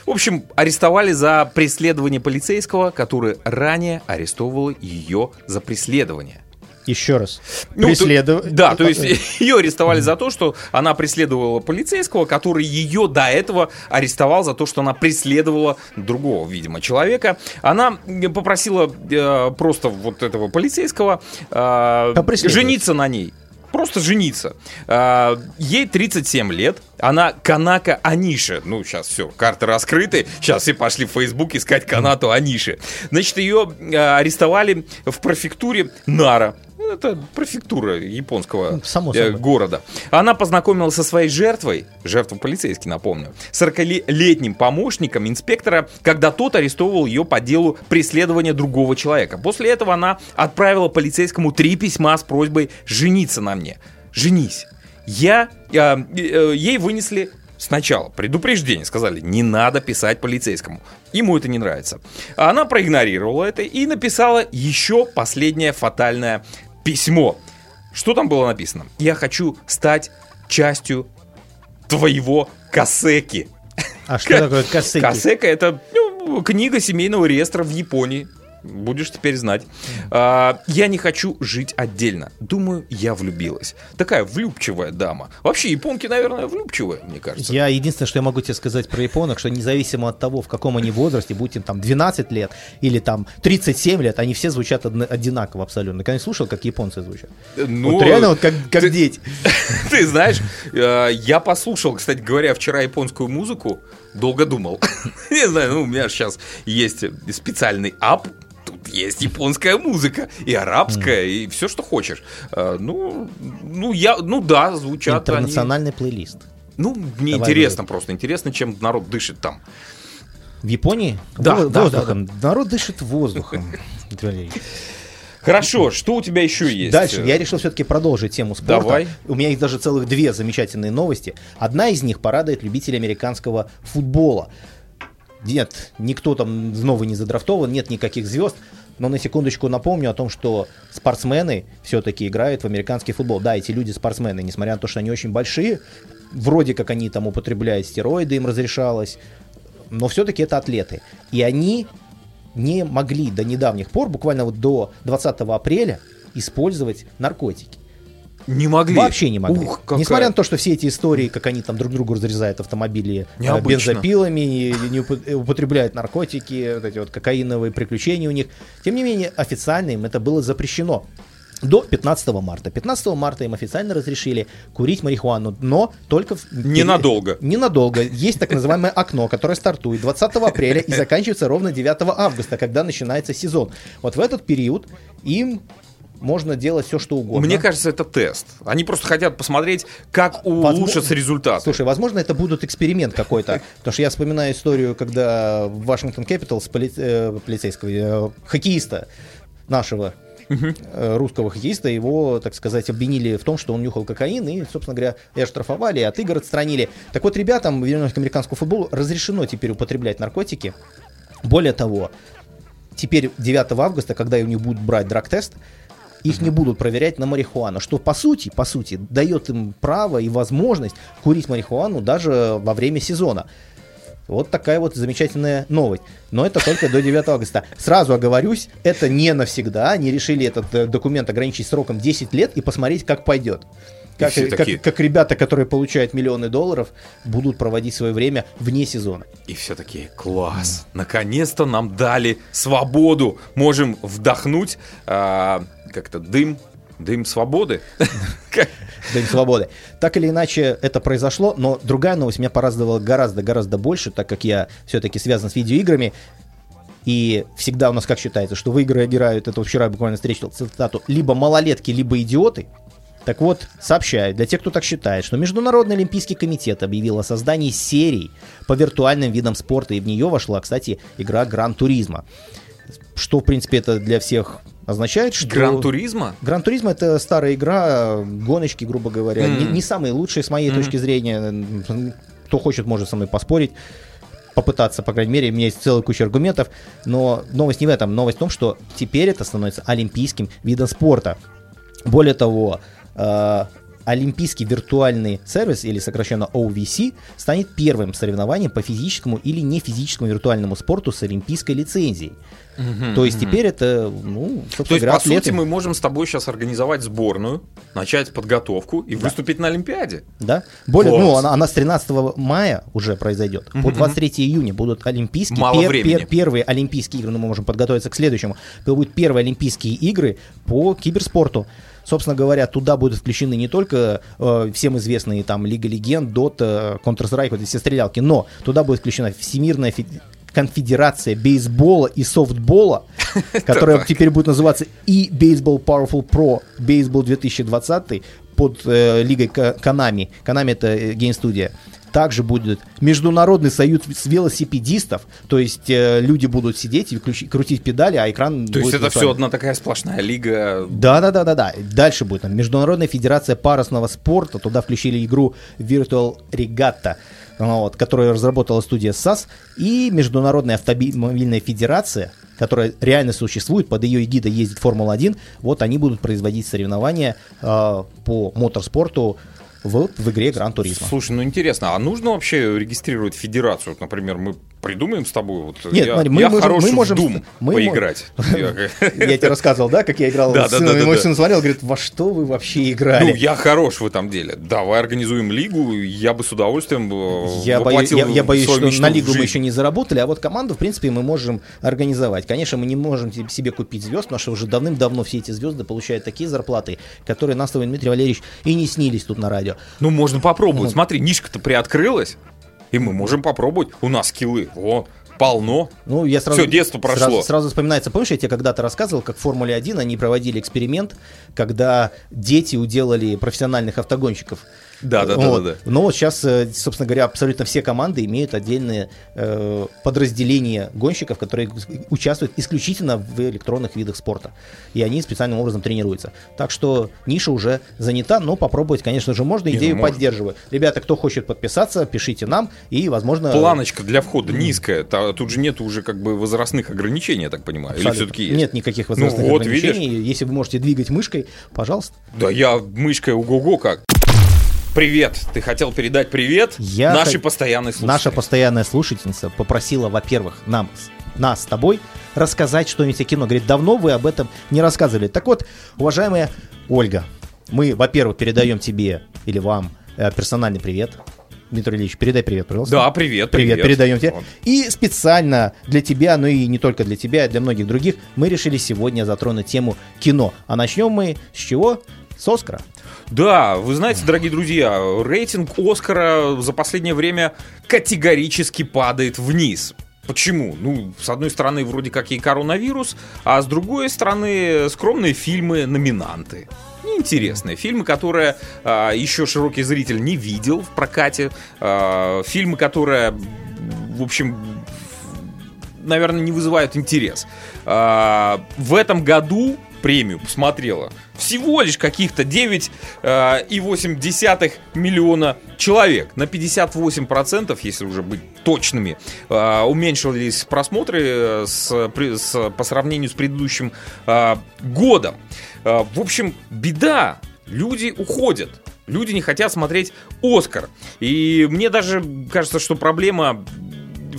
в общем, арестовали за преследование полицейского, который ранее арестовывал ее за преследование. Еще раз. Ну, Преследов- то- да, то есть <laughs> ее арестовали за то, что она преследовала полицейского, который ее до этого арестовал за то, что она преследовала другого, видимо, человека. Она э, попросила э, просто вот этого полицейского э, жениться на ней. Просто жениться. А, Ей 37 лет. Она Канака Аниши. Ну, сейчас все, карты раскрыты. Сейчас все пошли в Facebook искать Канату Аниши. Значит, ее э, арестовали в префектуре Нара. Это префектура японского Ну, само э, города. Она познакомилась со своей жертвой, жертва полицейский, напомню, 40-летним помощником инспектора, когда тот арестовывал ее по делу преследования другого человека. После этого она отправила полицейскому три письма с просьбой жениться на мне. Женись. Я, э, э, ей вынесли Сначала предупреждение, сказали, не надо писать полицейскому. Ему это не нравится. Она проигнорировала это и написала еще последнее фатальное письмо. Что там было написано? Я хочу стать частью твоего касеки. А что такое косыки? Касека это ну, книга семейного реестра в Японии. Будешь теперь знать. А, я не хочу жить отдельно. Думаю, я влюбилась. Такая влюбчивая дама. Вообще, японки, наверное, влюбчивые, мне кажется. Я единственное, что я могу тебе сказать про японок, что независимо от того, в каком они возрасте, будь им там 12 лет или там 37 лет, они все звучат одинаково абсолютно. Когда слушал, как японцы звучат? Ну, вот реально вот как, как ты- дети. <laughs> Ты знаешь, э, я послушал, кстати говоря, вчера японскую музыку, долго думал. <laughs> Не знаю, ну у меня сейчас есть специальный ап, есть японская музыка, и арабская, и все, что хочешь. Э, Ну, ну, я, ну да, звучат они. Интернациональный плейлист. Ну, мне Давай, интересно просто, интересно, чем народ дышит там. В Японии Да, Во- да, воздухом. Народ дышит воздухом. <laughs> Хорошо, что у тебя еще есть? Дальше я решил все-таки продолжить тему спорта. Давай. У меня есть даже целых две замечательные новости. Одна из них порадует любителей американского футбола. Нет, никто там новый не задрафтован, нет никаких звезд. Но на секундочку напомню о том, что спортсмены все-таки играют в американский футбол. Да, эти люди спортсмены, несмотря на то, что они очень большие, вроде как они там употребляют стероиды, им разрешалось, но все-таки это атлеты. И они не могли до недавних пор, буквально вот до 20 апреля, использовать наркотики. Не могли. Вообще не могли. Ух, какая- Несмотря на то, что все эти истории, как они там друг другу разрезают автомобили э, Необычно. бензопилами, не, не упо- употребляют наркотики, вот эти вот кокаиновые приключения у них. Тем не менее, официально им это было запрещено. до 15 марта. 15 марта им официально разрешили курить марихуану, но только... в- Ненадолго. Ненадолго. Есть так называемое окно, которое стартует 20 апреля и заканчивается ровно 9 августа, когда начинается сезон. Вот в этот период им можно делать все, что угодно. Мне кажется, это тест. Они просто хотят посмотреть, как улучшатся результаты. Слушай, возможно, это будет эксперимент какой-то. <laughs> Потому что я вспоминаю историю, когда в Вашингтон Capitals поли- э, полицейского э, хоккеиста нашего э, русского хоккеиста, его, так сказать, обвинили в том, что он нюхал кокаин, и, собственно говоря, и оштрафовали, и от игр отстранили. Так вот, ребятам, вернемся к американскому футболу, разрешено теперь употреблять наркотики. Более того, теперь 9 августа, когда у них будут брать драг-тест, их не будут проверять на марихуану, что по сути, по сути, дает им право и возможность курить марихуану даже во время сезона. Вот такая вот замечательная новость. Но это только до 9 августа. Сразу оговорюсь, это не навсегда. Они решили этот э, документ ограничить сроком 10 лет и посмотреть, как пойдет. Как, все как- такие- как ребята, которые получают миллионы долларов, будут проводить свое время вне сезона. И все таки класс. Наконец-то нам дали свободу. Можем вдохнуть а, как-то дым, дым свободы. День свободы. Так или иначе, это произошло, но другая новость меня порадовала гораздо-гораздо больше, так как я все-таки связан с видеоиграми. И всегда у нас как считается, что в игры играют, это вчера я буквально встретил цитату, либо малолетки, либо идиоты. Так вот, сообщаю, для тех, кто так считает, что Международный Олимпийский комитет объявил о создании серий по виртуальным видам спорта, и в нее вошла, кстати, игра Гран Туризма. Что, в принципе, это для всех означает, что... Гран-туризма? Гран Туризма это старая игра, гоночки, грубо говоря. Мгм. Не, не самые лучшие с моей точки зрения. Кто хочет, может со мной поспорить. Попытаться, по крайней мере, у меня есть целая куча аргументов. Но новость не в этом. Новость в том, что теперь это становится олимпийским видом спорта. Более того, э, Олимпийский виртуальный сервис, или сокращенно OVC, станет первым соревнованием по физическому или не физическому виртуальному спорту с олимпийской лицензией. То есть теперь это, ну, То есть, говоря, по атлеты. сути, мы можем с тобой сейчас организовать сборную, начать подготовку и выступить на Олимпиаде. Да. Более, ну, Класс. она, она с 13 мая уже произойдет. По 23 июня будут олимпийские. Мало времени. первые олимпийские игры, ну, мы можем подготовиться к следующему. Это будут первые олимпийские игры по киберспорту. Собственно говоря, туда будут включены не только э, всем известные там Лига Легенд, Дота, Counter-Strike, вот эти все стрелялки, но туда будет включена Всемирная конфедерация бейсбола и софтбола, <laughs> которая теперь будет называться и Baseball Powerful Pro Baseball 2020 под э, лигой Ка- Konami. Konami это э, гейм-студия. Также будет Международный союз велосипедистов, то есть э, люди будут сидеть и включи- крутить педали, а экран То есть это все одна такая сплошная лига. Да, да, да, да, да. Дальше будет там Международная федерация парусного спорта. Туда включили игру Virtual Regatta, вот, которую разработала студия SAS, и Международная автомобильная федерация, которая реально существует, под ее эгидой ездит Формула-1. Вот они будут производить соревнования э, по моторспорту в, в игре Гран Туризма. Слушай, ну интересно, а нужно вообще регистрировать федерацию? Вот, например, мы придумаем с тобой, вот Нет, я, смотри, мы я можем- мы можем- Doom мы поиграть. <laughs> Я- тебе рассказывал, да, как я играл с сыном, мой сын смотрел, говорит, во что вы вообще играли? Ну, я хорош в этом деле. Давай организуем лигу, я бы с удовольствием э, Я, боюсь, что на лигу мы еще не заработали, а вот команду, в принципе, мы можем организовать. Конечно, мы не можем себе купить звезд, потому что уже давным-давно все эти звезды получают такие зарплаты, которые нас с тобой, Дмитрий Валерьевич, и не снились тут на радио. Ну, можно попробовать. Смотри, нишка-то приоткрылась, и мы можем попробовать. У нас скиллы, о, полно. Ну, я сразу, Всё, детство прошло. Сразу, сразу вспоминается, помнишь, я тебе когда-то рассказывал, как в Формуле 1 они проводили эксперимент, когда дети уделали профессиональных автогонщиков. Да, да, да, Вот. да, да. Но вот сейчас, э, собственно говоря, абсолютно все команды имеют отдельные э, подразделения гонщиков, которые участвуют исключительно в электронных видах спорта. И они специальным образом тренируются. Так что ниша уже занята, но попробовать, конечно же, можно. Не, ну, Идею можно. поддерживаю. Ребята, кто хочет подписаться, пишите нам, и, возможно... Планочка для входа низкая. Тут же нет уже как бы возрастных ограничений, я так понимаю. Или Абсолютно. все-таки есть? Нет никаких возрастных Ну вот, ограничений. Если вы можете двигать мышкой, пожалуйста. Да я мышкой ого-го как. Привет. Ты хотел передать привет Я нашей хот- постоянной слушательнице. Наша постоянная слушательница попросила, во-первых, нам, нас с тобой рассказать что-нибудь о кино. Говорит, давно вы об этом не рассказывали. Так вот, уважаемая Ольга, мы, во-первых, передаем тебе или вам э, персональный привет. Дмитрий Ильич, передай привет, пожалуйста. Да, привет, Привет, привет. передаем тебе. И специально для тебя, ну и не только для тебя, а для многих других, мы решили сегодня затронуть тему кино. А начнем мы с чего? С Оскара. Да, вы знаете, дорогие друзья, рейтинг Оскара за последнее время категорически падает вниз. Почему? Ну, с одной стороны, вроде как и коронавирус, а с другой стороны, скромные фильмы, номинанты. Неинтересные. Фильмы, которые а, еще широкий зритель не видел в прокате. А, фильмы, которые, в общем, наверное, не вызывают интерес. А, в этом году премию посмотрела всего лишь каких-то 9,8 миллиона человек. На 58%, если уже быть точными, а, уменьшились просмотры э, с, с- по сравнению с предыдущим годом. В общем, беда. Люди уходят. Люди не хотят смотреть Оскар. И мне даже кажется, что проблема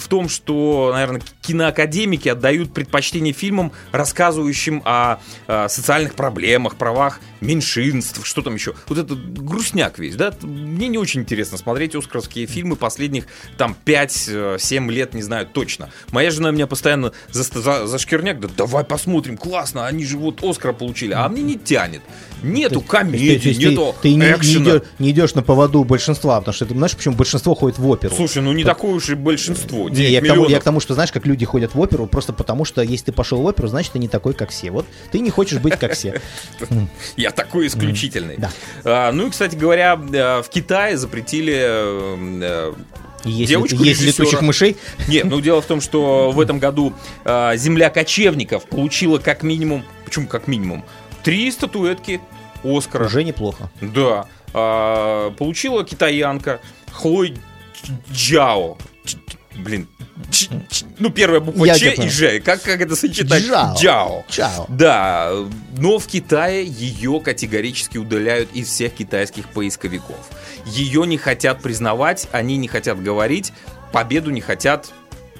в том, что, наверное, киноакадемики отдают предпочтение фильмам, рассказывающим о, э, социальных проблемах, правах меньшинств, что там еще. Вот это грустняк весь, да? Мне не очень интересно смотреть оскаровские фильмы последних там 5-7 лет, не знаю точно. Моя жена меня постоянно за, за, за шкирняк, да давай посмотрим, классно, они же вот Оскара получили, а мне не тянет. Нету комедии, То есть ты- нету ты, не, не экшена. идешь, не идешь на поводу большинства, потому что ты знаешь, почему большинство ходит в оперу? Слушай, ну не такое уж и большинство. Не, 9 я к, тому, я к тому, что знаешь, как люди ходят в оперу, просто потому что если ты пошел в оперу, значит ты не такой, как все. Вот ты не хочешь быть как все. <laughs> Я такой исключительный. А, ну и, кстати говоря, э, в Китае запретили... э, э, Есть, Девочку есть режиссера. летучих мышей. Нет, ну дело в том, что в этом году э, земля кочевников получила как минимум, почему как минимум, три статуэтки Оскара. Уже неплохо. Да. А, получила китаянка Хлой Джао. Блин. Ч- ч- Ну, первая буква Я Ч и. Ж. Как, как это сочетать? Джао. Джао. Чао. Да, но в Китае ее категорически удаляют из всех китайских поисковиков. Ее не хотят признавать, они не хотят говорить, победу не хотят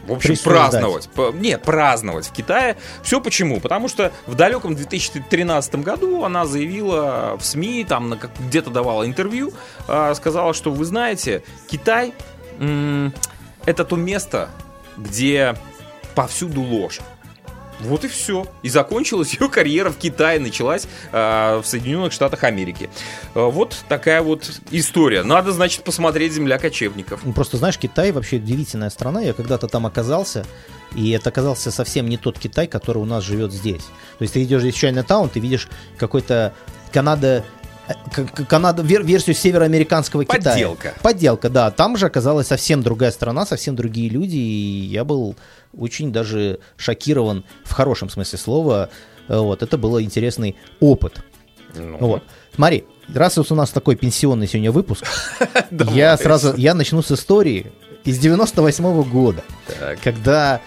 в общем, праздновать. П- Нет, праздновать в Китае. Все почему? Потому что в далеком 2013 году она заявила в СМИ, там где-то давала интервью, а, сказала, что вы знаете, Китай м, это то место, где повсюду ложь. Вот и все. И закончилась <laughs> ее карьера в Китае, началась а, в Соединенных Штатах Америки. А, вот такая вот история. Надо, значит, посмотреть «Земля кочевников». Ну, Просто знаешь, Китай вообще удивительная страна. Я когда-то там оказался, и это оказался совсем не тот Китай, который у нас живет здесь. То есть ты идешь здесь в Чайна-таун, ты видишь какой-то Канада э, Канада, вер- версию североамериканского Китая. Подделка. Подделка, да. Там же оказалась совсем другая страна, совсем другие люди, и я был очень даже шокирован в хорошем смысле слова. Э, Вот, это был интересный опыт. Ну, Вот. Смотри, раз у нас такой пенсионный сегодня выпуск, <laughs> я сразу, я начну с истории из 98 года, когда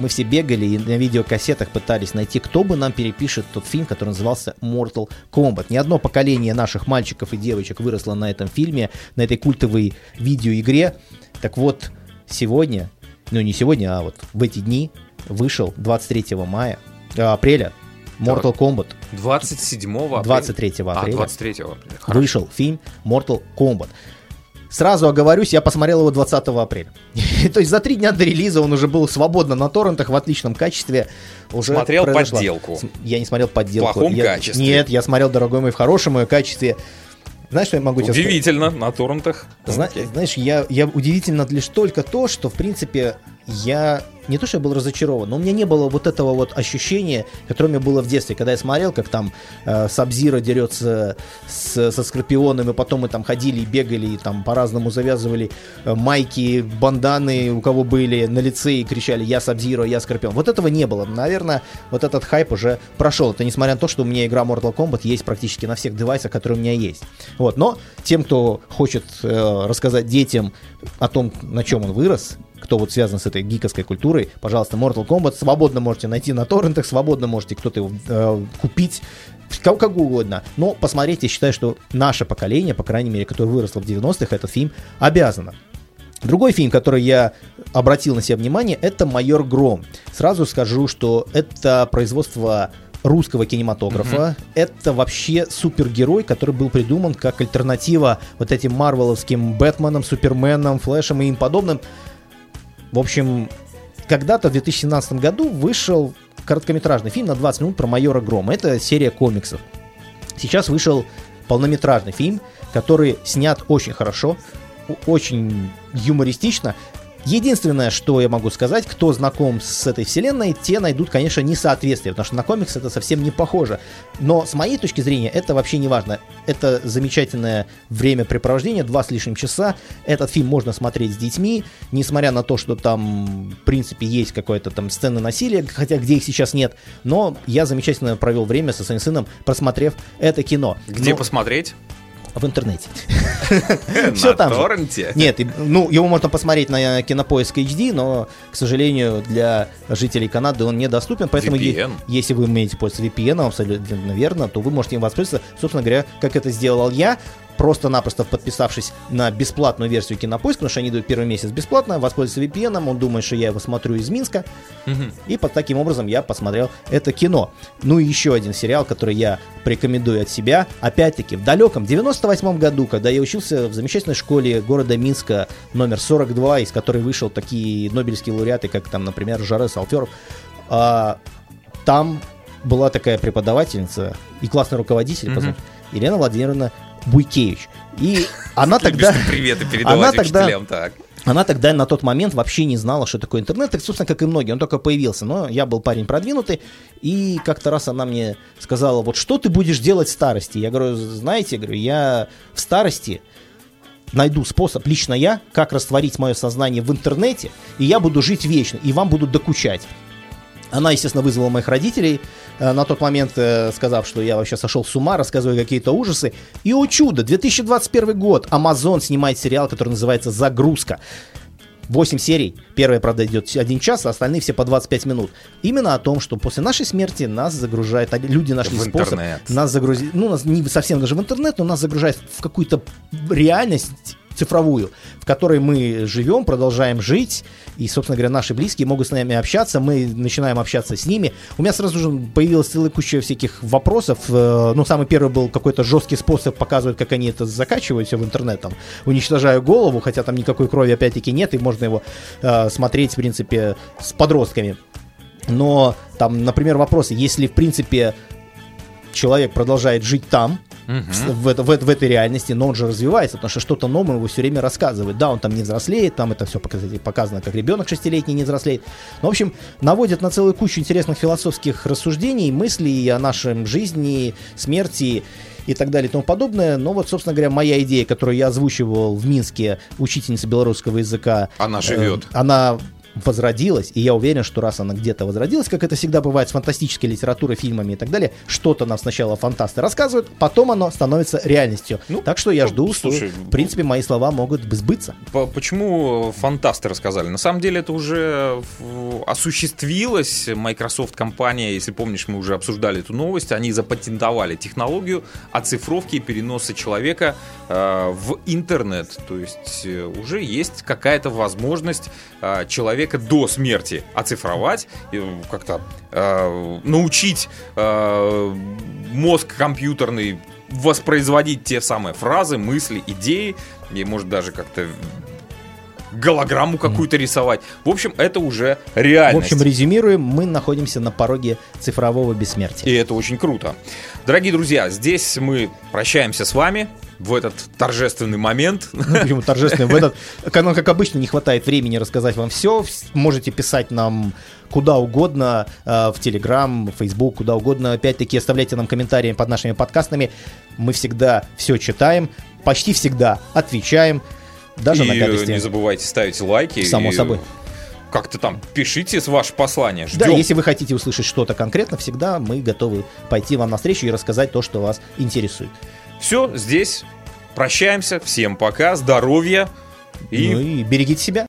мы все бегали и на видеокассетах пытались найти, кто бы нам перепишет тот фильм, который назывался Mortal Kombat. Ни одно поколение наших мальчиков и девочек выросло на этом фильме, на этой культовой видеоигре. Так вот, сегодня, ну не сегодня, а вот в эти дни вышел 23 мая, э, апреля Mortal Kombat. 27 апреля. 23 А, апреля 23 апреля. Хорошо. вышел фильм Mortal Kombat. Сразу оговорюсь, я посмотрел его 20 апреля. <laughs> То есть за три дня до релиза он уже был свободно на торрентах в отличном качестве. Уже Смотрел произошла. подделку. Я не смотрел подделку. В плохом Я- качестве. Нет, я смотрел, дорогой мой, в хорошем ее качестве. Знаешь, что я могу тебе сказать? Удивительно, на торрентах. Зна-. Знаешь, я, я удивительно лишь только то, что, в принципе, я не то, что я был разочарован, но у меня не было вот этого вот ощущения, которое у меня было в детстве, когда я смотрел, как там э, Сабзира дерется с, со Скорпионом, и потом мы там ходили и бегали, и там по-разному завязывали э, майки, банданы, у кого были на лице, и кричали «Я Сабзира, я Скорпион». Вот этого не было. Наверное, вот этот хайп уже прошел. Это несмотря на то, что у меня игра Mortal Kombat есть практически на всех девайсах, которые у меня есть. Вот. Но тем, кто хочет э, рассказать детям о том, на чем он вырос, кто вот связан с этой гиковской культурой, пожалуйста, Mortal Kombat свободно можете найти на торрентах, свободно можете кто-то его э, купить, как, как угодно. Но посмотреть, я считаю, что наше поколение, по крайней мере, которое выросло в 90-х, этот фильм обязано. Другой фильм, который я обратил на себя внимание, это «Майор Гром». Сразу скажу, что это производство русского кинематографа. Это вообще супергерой, который был придуман как альтернатива вот этим марвеловским Бэтменам, Суперменам, Флэшам и им подобным. В общем, когда-то в 2017 году вышел короткометражный фильм на 20 минут про майора Грома. Это серия комиксов. Сейчас вышел полнометражный фильм, который снят очень хорошо, очень юмористично. Единственное, что я могу сказать, кто знаком с этой вселенной, те найдут, конечно, несоответствие, потому что на комикс это совсем не похоже. Но с моей точки зрения это вообще не важно. Это замечательное времяпрепровождение, два с лишним часа. Этот фильм можно смотреть с детьми, несмотря на то, что там, в принципе, есть какая-то там сцена насилия, хотя где их сейчас нет. Но я замечательно провел время со своим сыном, просмотрев это кино. Где Но- посмотреть? В интернете. <laughs> На там торренте? Нет, ну, его можно посмотреть на Кинопоиск HD, но, к сожалению, для жителей Канады он недоступен, поэтому если вы умеете пользоваться VPN, абсолютно верно, то вы можете им воспользоваться, собственно говоря, как это сделал я, просто-напросто подписавшись на бесплатную версию Кинопоиска, потому что они дают первый месяц бесплатно, воспользоваться VPN, он думает, что я его смотрю из Минска, и под таким образом я посмотрел это кино. Ну и еще один сериал, который я порекомендую от себя. Опять-таки, в далеком 98 году, когда я учился в замечательной школе города Минска номер 42, из которой вышел такие нобелевские лауреаты, как там, например, Жаре Салферов, а, там была такая преподавательница и классный руководитель, сути, Елена Владимировна Буйкевич. И она тогда... Приветы передавать учителям, так. Она тогда на тот момент вообще не знала, что такое интернет, так, собственно, как и многие, он только появился. Но я был парень продвинутый, и как-то раз она мне сказала, вот что ты будешь делать в старости? Я говорю, знаете, я говорю, я в старости найду способ, лично я, как растворить мое сознание в интернете, и я буду жить вечно, и вам будут докучать. Она, естественно, вызвала моих родителей, э, на тот момент э, сказав, что я вообще сошел с ума, рассказывая какие-то ужасы. И, о чудо, 2021 год, Amazon снимает сериал, который называется «Загрузка». 8 серий. Первая, правда, идет 1 час, а остальные все по 25 минут. Именно о том, что после нашей смерти нас загружают, люди нашли В способ интернет. нас загрузить, ну, нас не совсем даже в интернет, но нас загружают в какую-то реальность цифровую, в которой мы живем, продолжаем жить, и, собственно говоря, наши близкие могут с нами общаться, мы начинаем общаться с ними. У меня сразу же появилась целая куча всяких вопросов. Э, Ну, самый первый был какой-то жесткий способ показывать, как они это закачивают все в интернет, там, уничтожая голову, хотя там никакой крови опять-таки нет, и можно его э, смотреть, в принципе, с подростками. Но там, например, вопросы, если, в принципе, человек продолжает жить там, в, в это- в в этой реальности, но он же развивается, потому что что-то новое его все время рассказывает. Да, он там не взрослеет, там это все показано, как ребенок шестилетний не взрослеет. Но, в общем, наводит на целую кучу интересных философских рассуждений, мыслей о нашем жизни, смерти и так далее и тому подобное. Но вот, собственно говоря, моя идея, которую я озвучивал в Минске, учительница белорусского языка. Она живет. э, она возродилась, и я уверен, что раз она где-то возродилась, как это всегда бывает с фантастической литературой, фильмами и так далее, что-то нам сначала фантасты рассказывают, потом оно становится реальностью. Ну, так что я ну, жду, слушай, что, в принципе, мои слова могут бы сбыться. По- Почему фантасты рассказали? На самом деле это уже осуществилось. Microsoft компания, если помнишь, мы уже обсуждали эту новость, они запатентовали технологию оцифровки и переноса человека э, в интернет. То есть э, уже есть какая-то возможность э, человека до смерти оцифровать, и, как-то э, научить э, мозг компьютерный воспроизводить те самые фразы, мысли, идеи, и может даже как-то голограмму какую-то рисовать. В общем, это уже В реальность. общем, резюмируем, мы находимся на пороге цифрового бессмертия. И это очень круто. Дорогие друзья, здесь мы прощаемся с вами в этот торжественный момент. <laughs> Ну, почему торжественно в этот... как- ну, как обычно, не хватает времени рассказать вам все. Можете писать нам куда угодно, э, в Телеграм, Фейсбук, куда угодно. Опять-таки, оставляйте нам комментарии под нашими подкастами. Мы всегда все читаем, почти всегда отвечаем, даже на и гадости. не забывайте ставить лайки. Само и собой. Как-то там пишите ваше послание. Да, Ждем. если вы хотите услышать что-то конкретно, всегда мы готовы пойти вам навстречу и рассказать то, что вас интересует. Все, здесь прощаемся. Всем пока, здоровья и Ну и берегите себя.